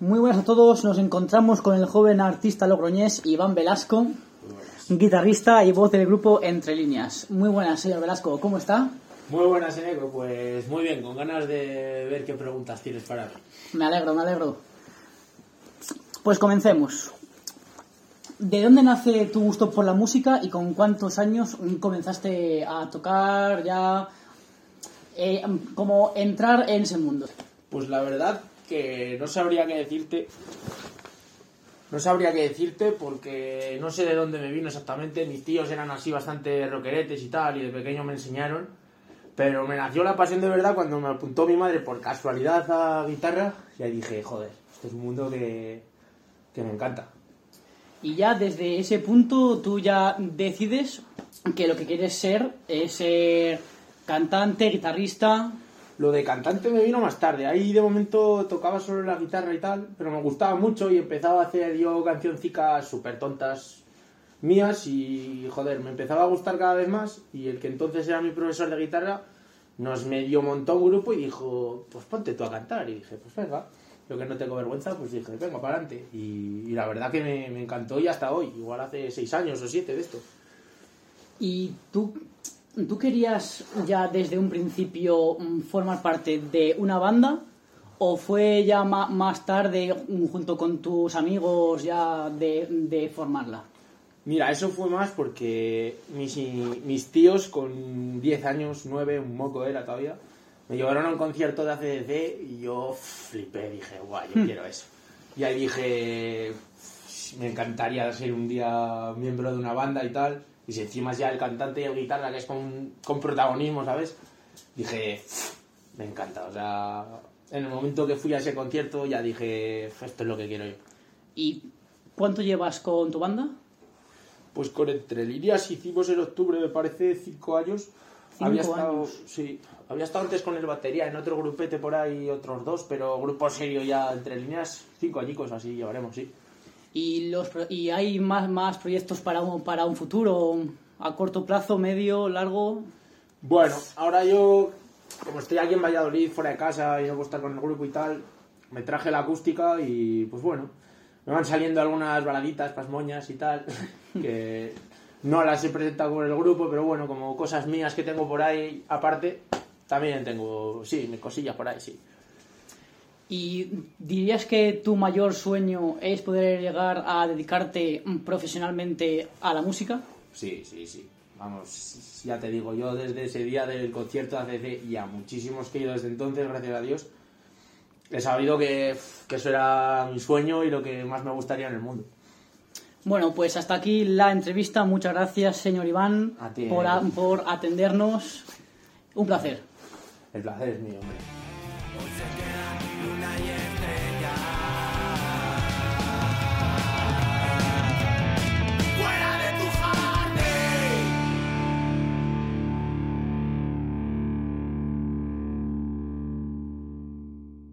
Muy buenas a todos, nos encontramos con el joven artista logroñés Iván Velasco, guitarrista y voz del grupo Entre Líneas. Muy buenas, señor Velasco, ¿cómo está? Muy buenas, Eneco. Pues muy bien, con ganas de ver qué preguntas tienes para mí. Me alegro, me alegro. Pues comencemos. ¿De dónde nace tu gusto por la música y con cuántos años comenzaste a tocar ya, eh, como entrar en ese mundo? Pues la verdad que no sabría qué decirte. No sabría qué decirte porque no sé de dónde me vino exactamente. Mis tíos eran así bastante rockeretes y tal, y de pequeño me enseñaron. Pero me nació la pasión de verdad cuando me apuntó mi madre por casualidad a guitarra. Y ahí dije, joder, este es un mundo que, que me encanta. Y ya desde ese punto tú ya decides que lo que quieres ser es ser cantante, guitarrista. Lo de cantante me vino más tarde. Ahí de momento tocaba solo la guitarra y tal, pero me gustaba mucho y empezaba a hacer yo cancioncicas súper tontas mías y joder, me empezaba a gustar cada vez más y el que entonces era mi profesor de guitarra nos medio montó un grupo y dijo, pues ponte tú a cantar. Y dije, pues venga, yo que no tengo vergüenza, pues dije, venga, para adelante. Y, la verdad que me, me encantó y hasta hoy, igual hace seis años o siete de esto. ¿Y tú, tú querías ya desde un principio mm, formar parte de una banda? ¿O fue ya más tarde, mm, junto con tus amigos, ya de, de formarla? Mira, eso fue más porque mis, mis tíos con 10 años, 9, un moco era todavía, me llevaron a un concierto de ACDC y yo flipé, dije, guay, yo quiero eso. Y ahí dije, me encantaría ser un día miembro de una banda y tal. Y si encima es ya el cantante y el guitarra, que es con, con protagonismo, ¿sabes? Dije, me encanta. O sea, en el momento que fui a ese concierto ya dije, esto es lo que quiero yo. ¿Y cuánto llevas con tu banda? Pues con Entre Líneas hicimos en octubre, me parece, cinco años. Cinco había estado, años. Sí, había estado antes con el batería en otro grupete por ahí, otros dos, pero grupo serio ya Entre Líneas, cinco añicos así llevaremos, sí. ¿Y, los, y hay más, más proyectos para un, para un futuro a corto plazo, medio, largo? Bueno, ahora yo, como estoy aquí en Valladolid, fuera de casa y no puedo estar con el grupo y tal, me traje la acústica y pues bueno, me van saliendo algunas baladitas, pasmoñas y tal, que no las he presentado con el grupo, pero bueno, como cosas mías que tengo por ahí aparte, también tengo, sí, mis cosillas por ahí, sí. ¿Y dirías que tu mayor sueño es poder llegar a dedicarte profesionalmente a la música? Sí, sí, sí. Vamos, ya te digo, yo desde ese día del concierto de ACC y a muchísimos que he ido desde entonces, gracias a Dios, he sabido que, que eso era mi sueño y lo que más me gustaría en el mundo. Bueno, pues hasta aquí la entrevista. Muchas gracias, señor Iván, A ti, por, a- eh. por atendernos. Un placer. El placer es mío, hombre.